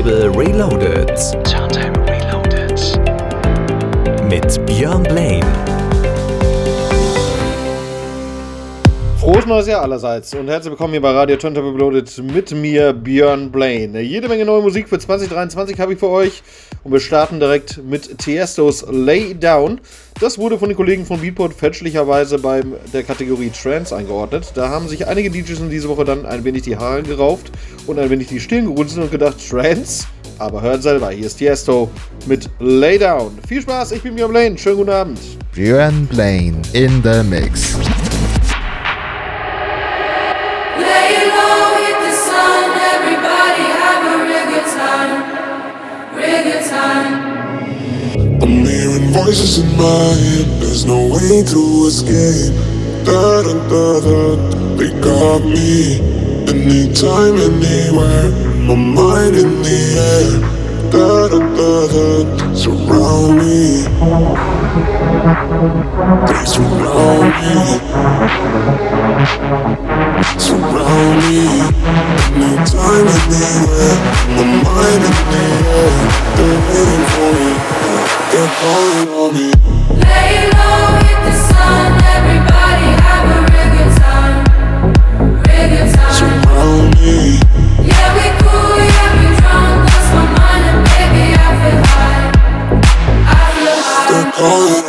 Turntable Reloaded. Turntable Reloaded. Mit Björn Blaine. Frohes neues Jahr allerseits und herzlich willkommen hier bei Radio Turntable Reloaded mit mir, Björn Blaine. Jede Menge neue Musik für 2023 habe ich für euch und wir starten direkt mit Tiestos Lay Down. Das wurde von den Kollegen von Beatport fälschlicherweise bei der Kategorie Trance eingeordnet. Da haben sich einige DJs in dieser Woche dann ein wenig die Haare gerauft und ein wenig die Stirn gerunzelt und gedacht, Trance? Aber hört selber, hier ist Tiesto mit Lay Down. Viel Spaß, ich bin Björn Blaine, schönen guten Abend. Björn Blaine in the Mix. Voices in my head, there's no way to escape. Da da da da, they got me. Anytime, anywhere, my mind in the air. Da da da surround me. They surround me. Surround me. Anytime, anywhere, my mind in the air. They're waiting for me. They're calling on me. Lay low, hit the sun. Everybody have a real good time. Real good time. Surround me. Oh.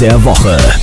Der Woche.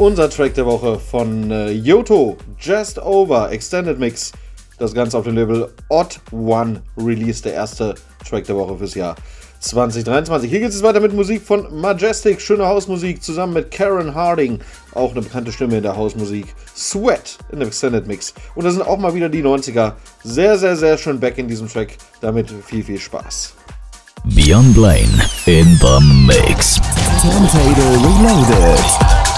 Unser Track der Woche von äh, Yoto, Just Over, Extended Mix. Das Ganze auf dem Label Odd One Release, der erste Track der Woche fürs Jahr 2023. Hier geht es weiter mit Musik von Majestic, schöne Hausmusik, zusammen mit Karen Harding, auch eine bekannte Stimme in der Hausmusik. Sweat in dem Extended Mix. Und da sind auch mal wieder die 90er. Sehr, sehr, sehr schön back in diesem Track. Damit viel, viel Spaß. Beyond Blaine in the Mix. Turntable Reloaded.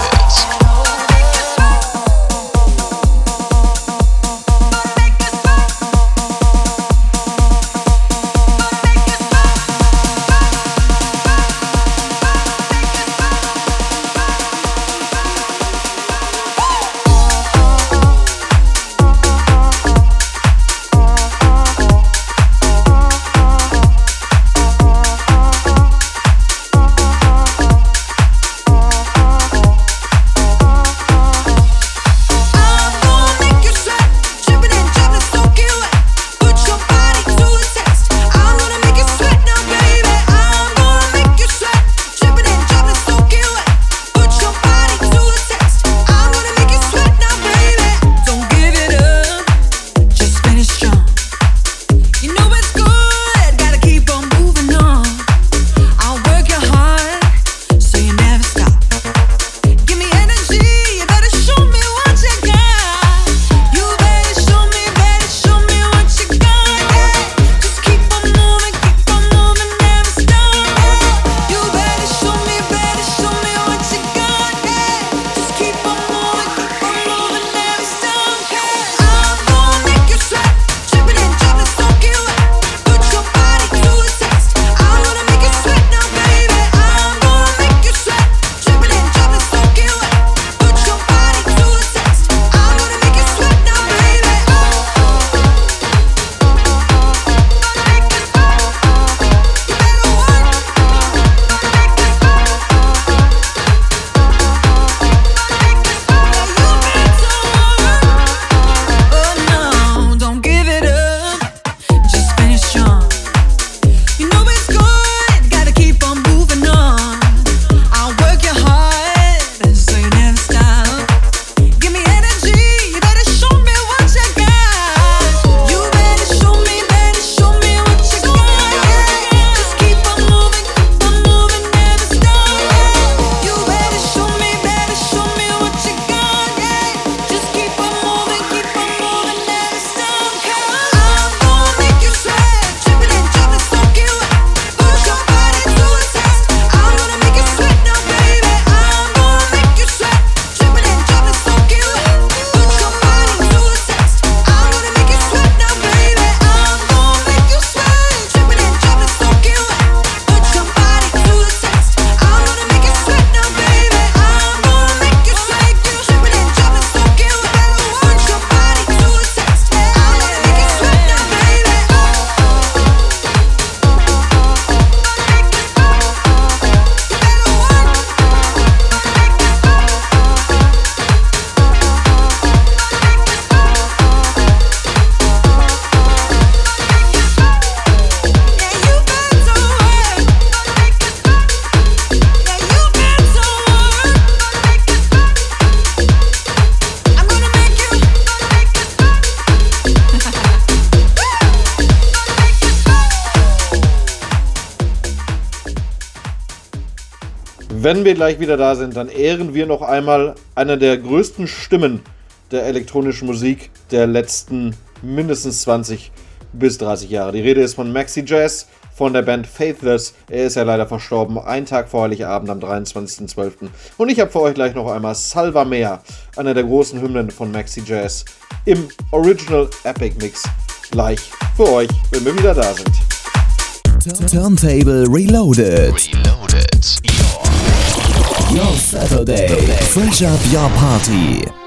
wir gleich wieder da sind, dann ehren wir noch einmal einer der größten Stimmen der elektronischen Musik der letzten mindestens 20 bis 30 Jahre. Die Rede ist von Maxi Jazz von der Band Faithless. Er ist ja leider verstorben, einen Tag vor Heiligabend am 23.12. Und ich habe für euch gleich noch einmal Salva Mea, einer der großen Hymnen von Maxi Jazz, im Original Epic Mix gleich für euch, wenn wir wieder da sind. Turntable Reloaded. Reloaded. Your Saturday. Fresh up your party.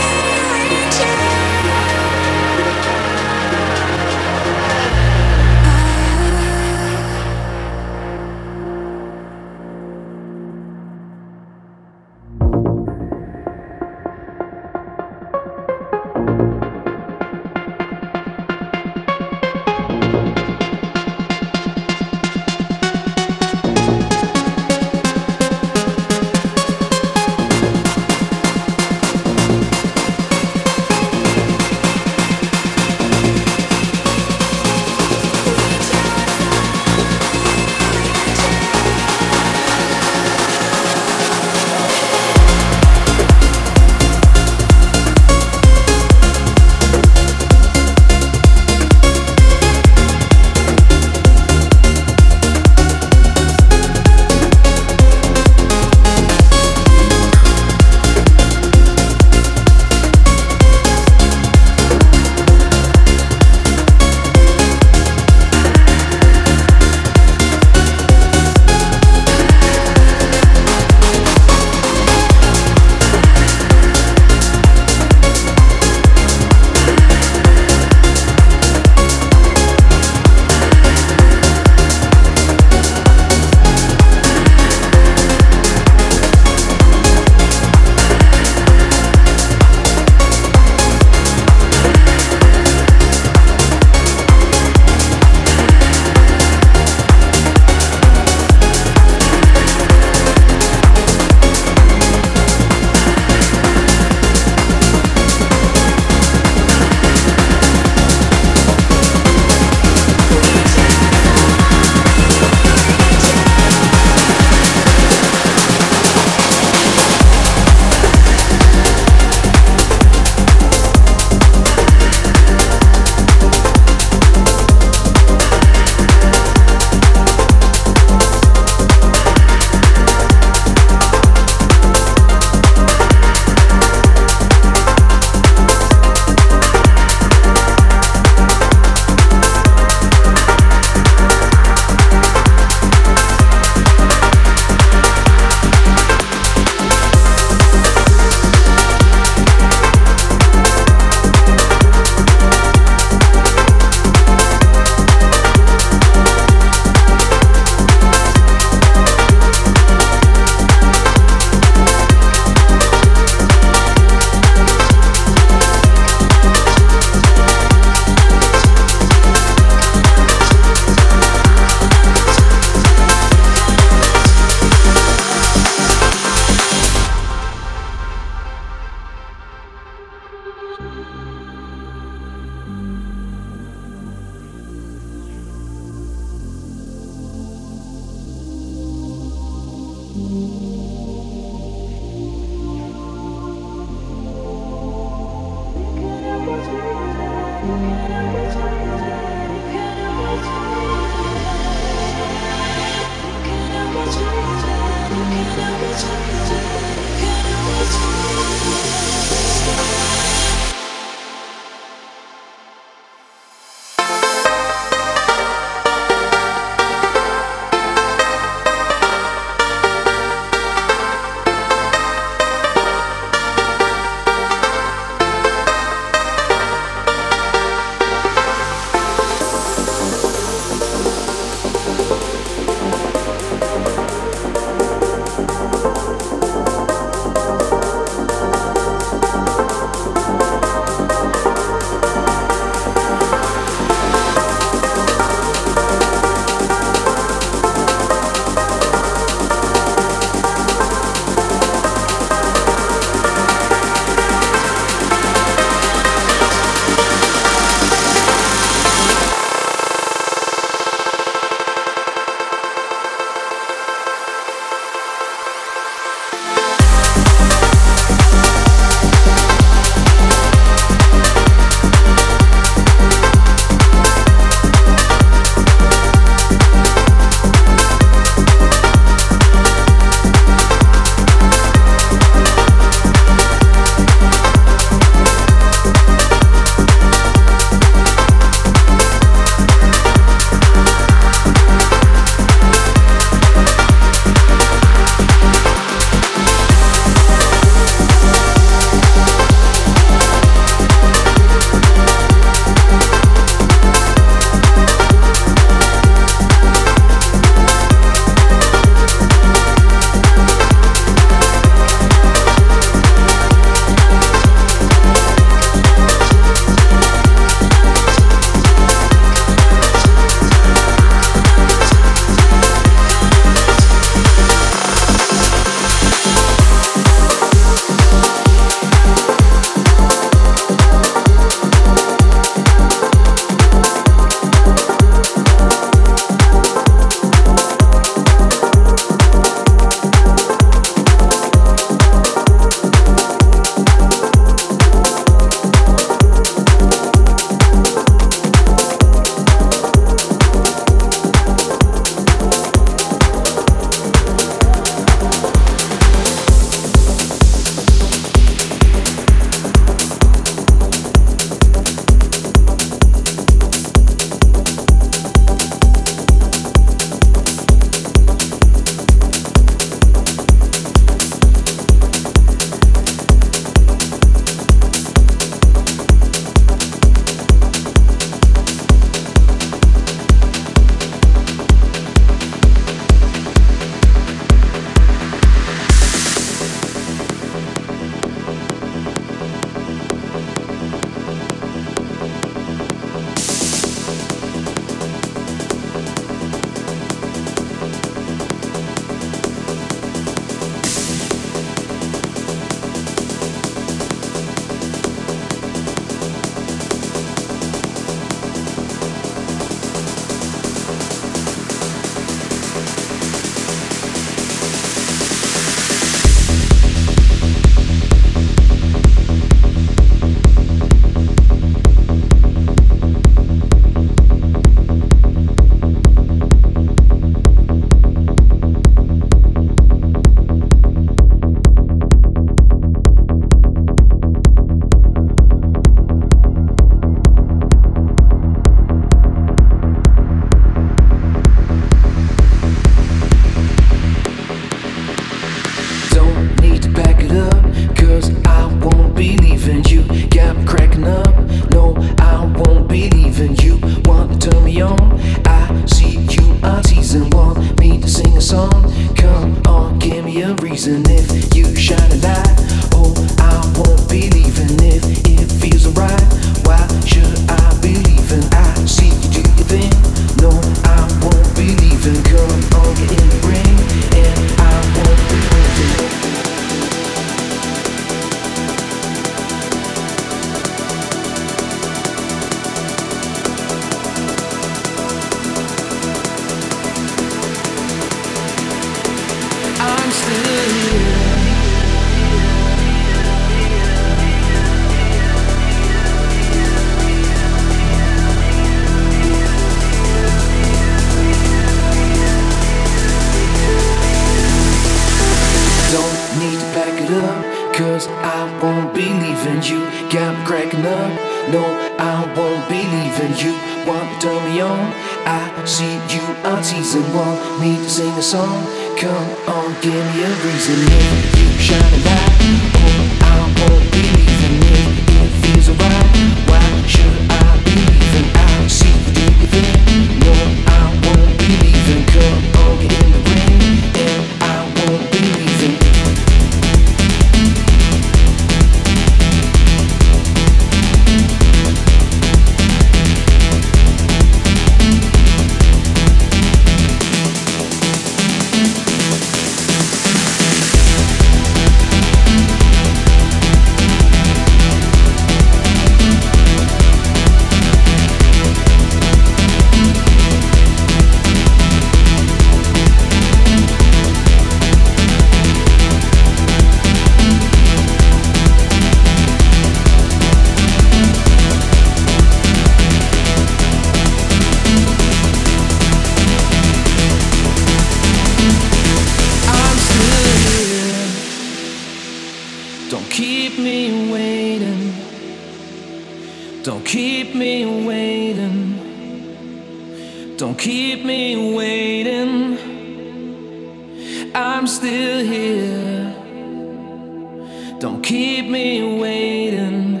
Don't keep me waiting.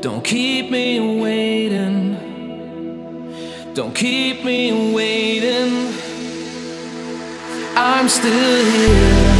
Don't keep me waiting. Don't keep me waiting. I'm still here.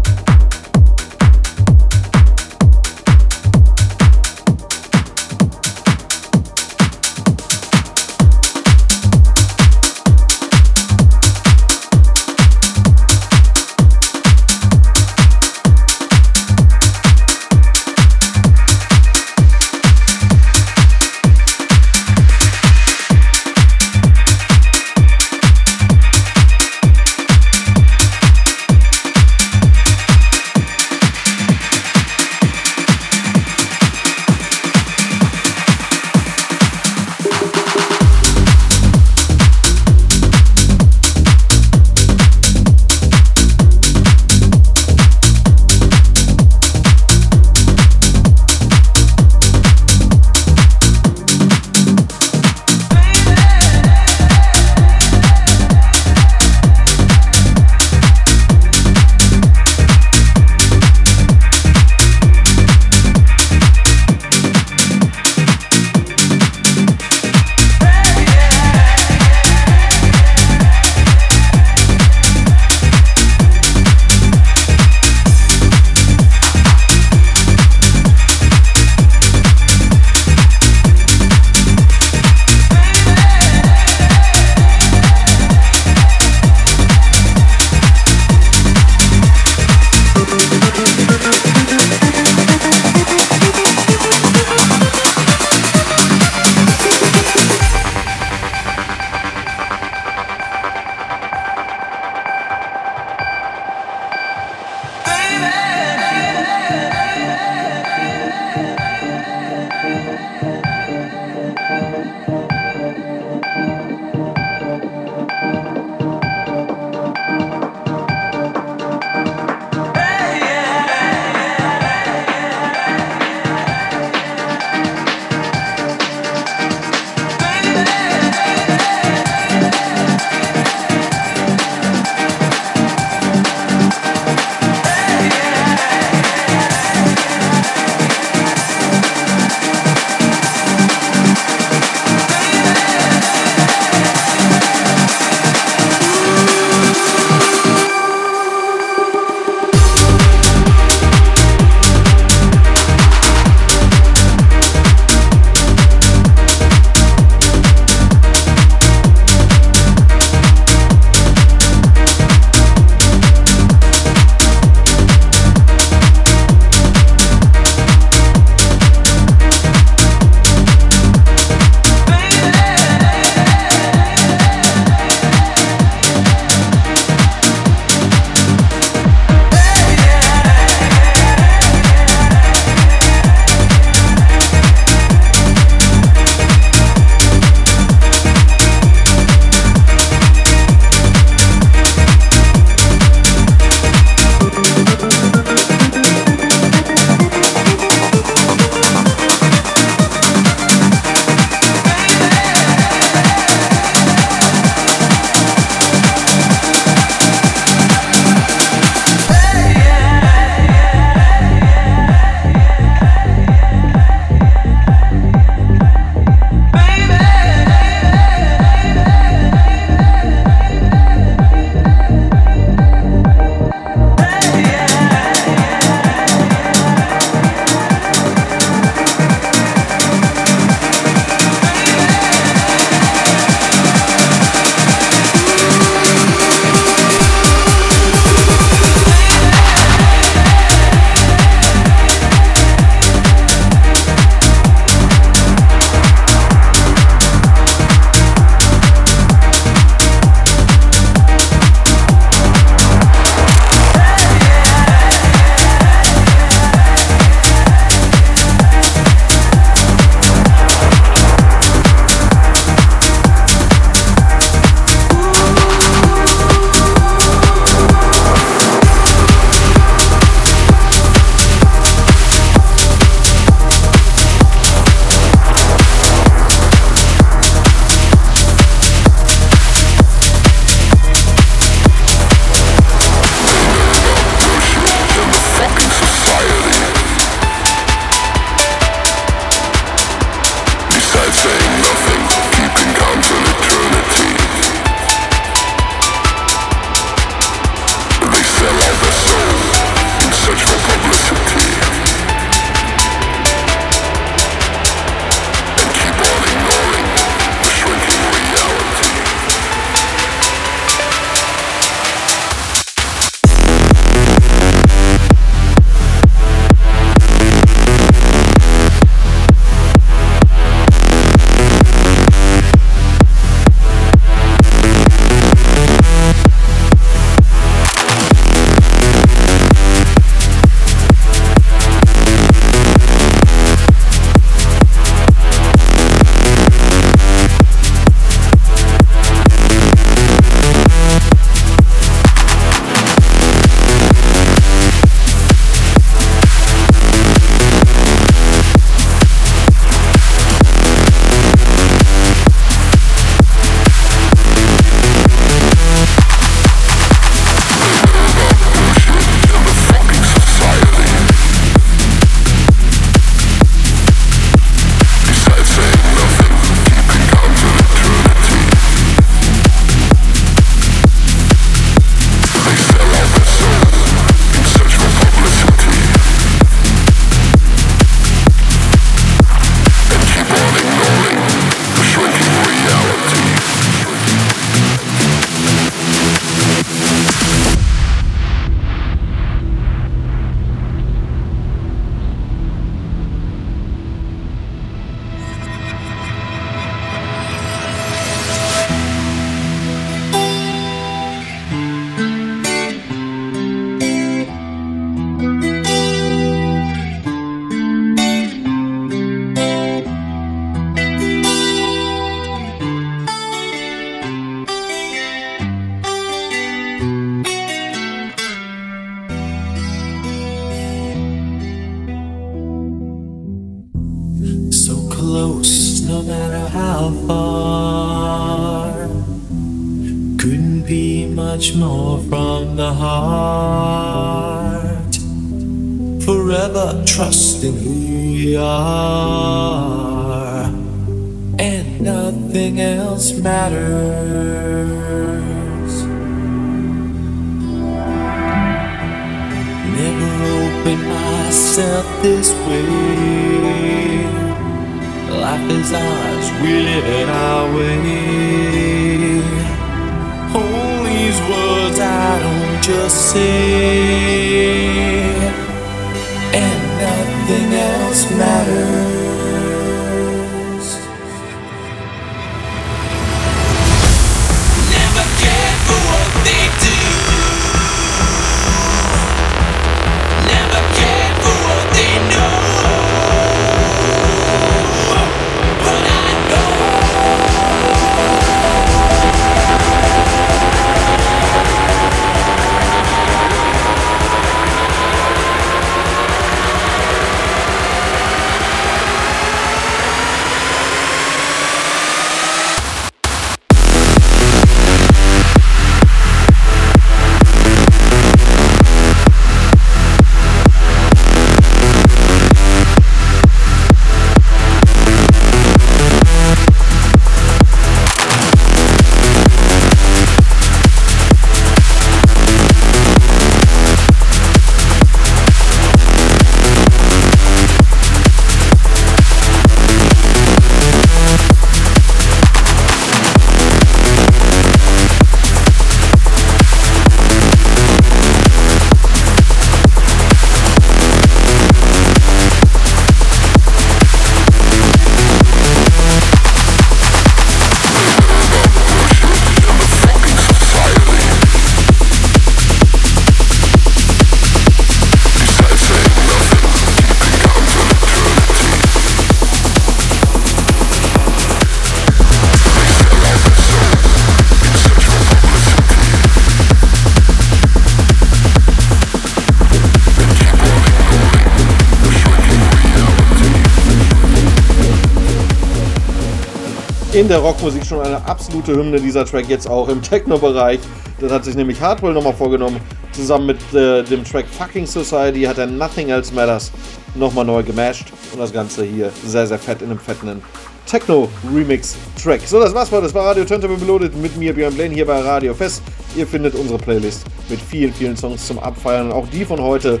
In der Rockmusik schon eine absolute Hymne, dieser Track jetzt auch im Techno-Bereich. Das hat sich nämlich Hardwell nochmal vorgenommen. Zusammen mit äh, dem Track Fucking Society hat er Nothing Else Matters nochmal neu gemasht. Und das Ganze hier sehr, sehr fett in einem fetten Techno-Remix-Track. So, das war's für. Das war Radio Turntable Reloaded mit mir, Björn Blaine, hier bei Radio Fest. Ihr findet unsere Playlist mit vielen, vielen Songs zum Abfeiern. Auch die von heute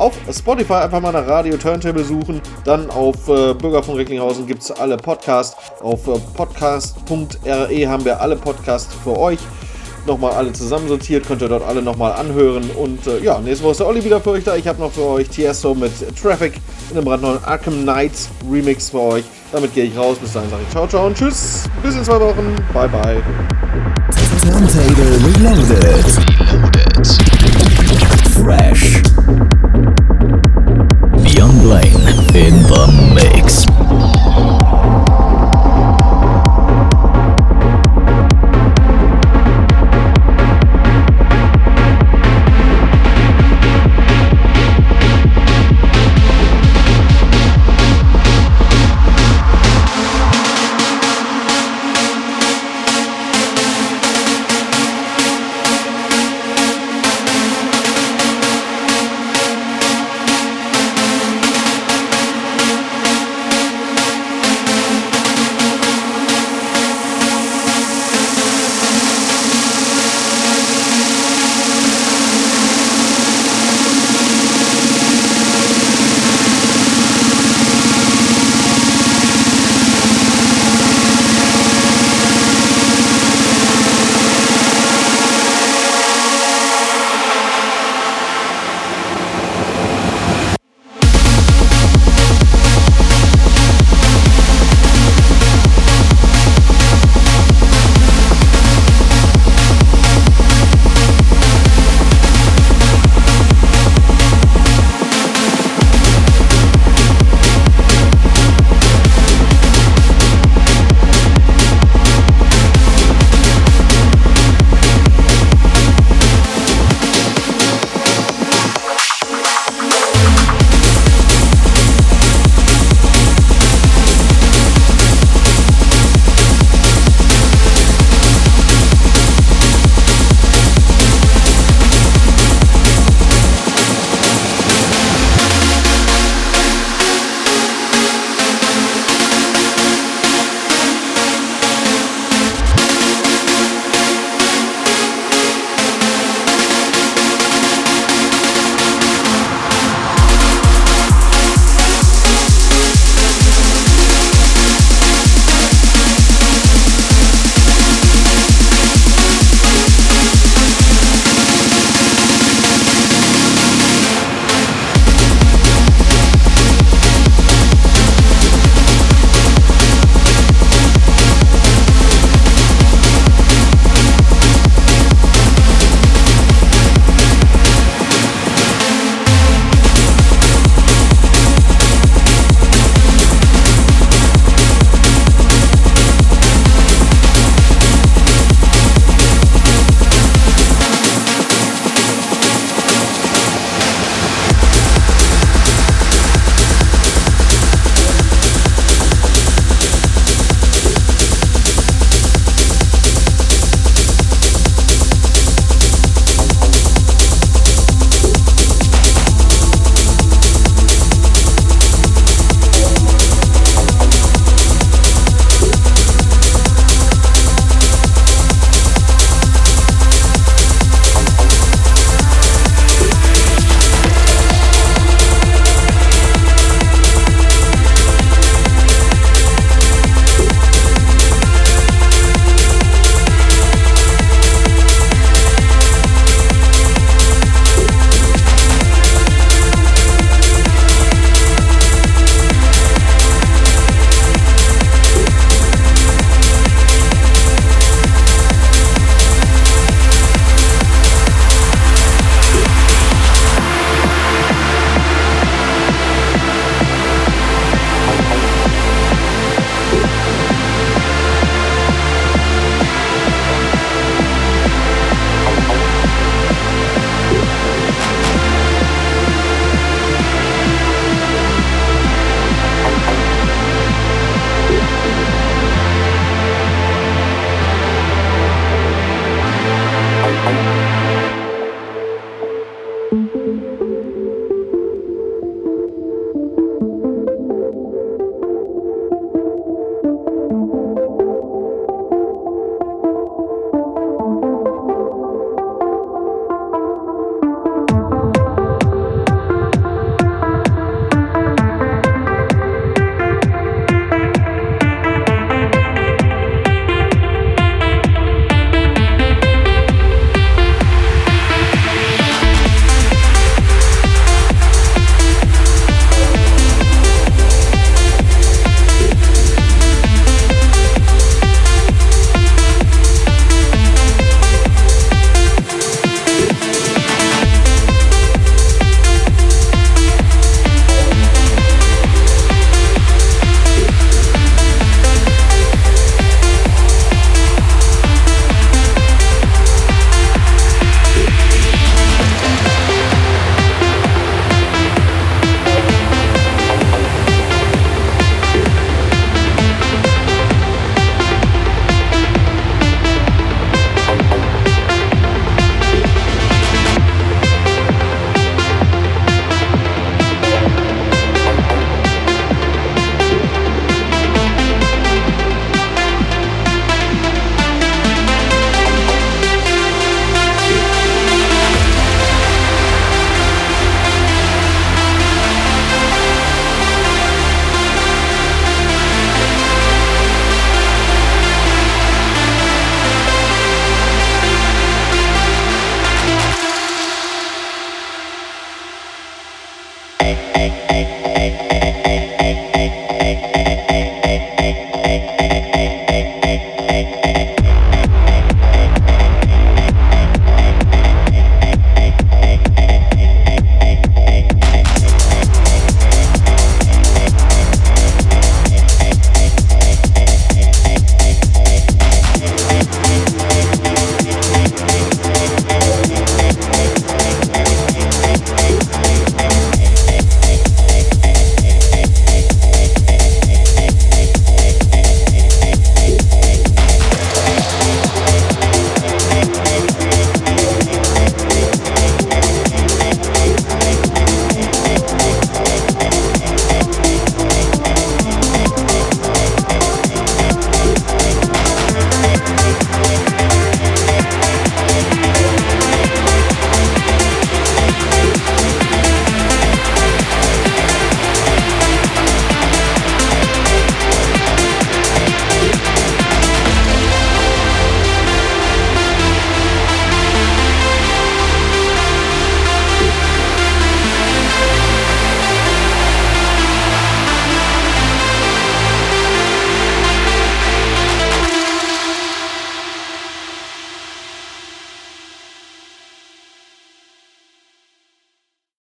auf Spotify einfach mal nach Radio Turntable suchen. Dann auf äh, Bürgerfunk Recklinghausen gibt es alle Podcasts. Auf äh, podcast.re haben wir alle Podcasts für euch. Nochmal alle zusammensortiert, könnt ihr dort alle nochmal anhören. Und äh, ja, nächste Woche ist der Olli wieder für euch da. Ich habe noch für euch Tiesto mit Traffic in einem brandneuen Arkham Knights Remix für euch. Damit gehe ich raus. Bis dahin sage ich ciao, ciao und tschüss. Bis in zwei Wochen. Bye, bye. Turntable Reloaded. Fresh.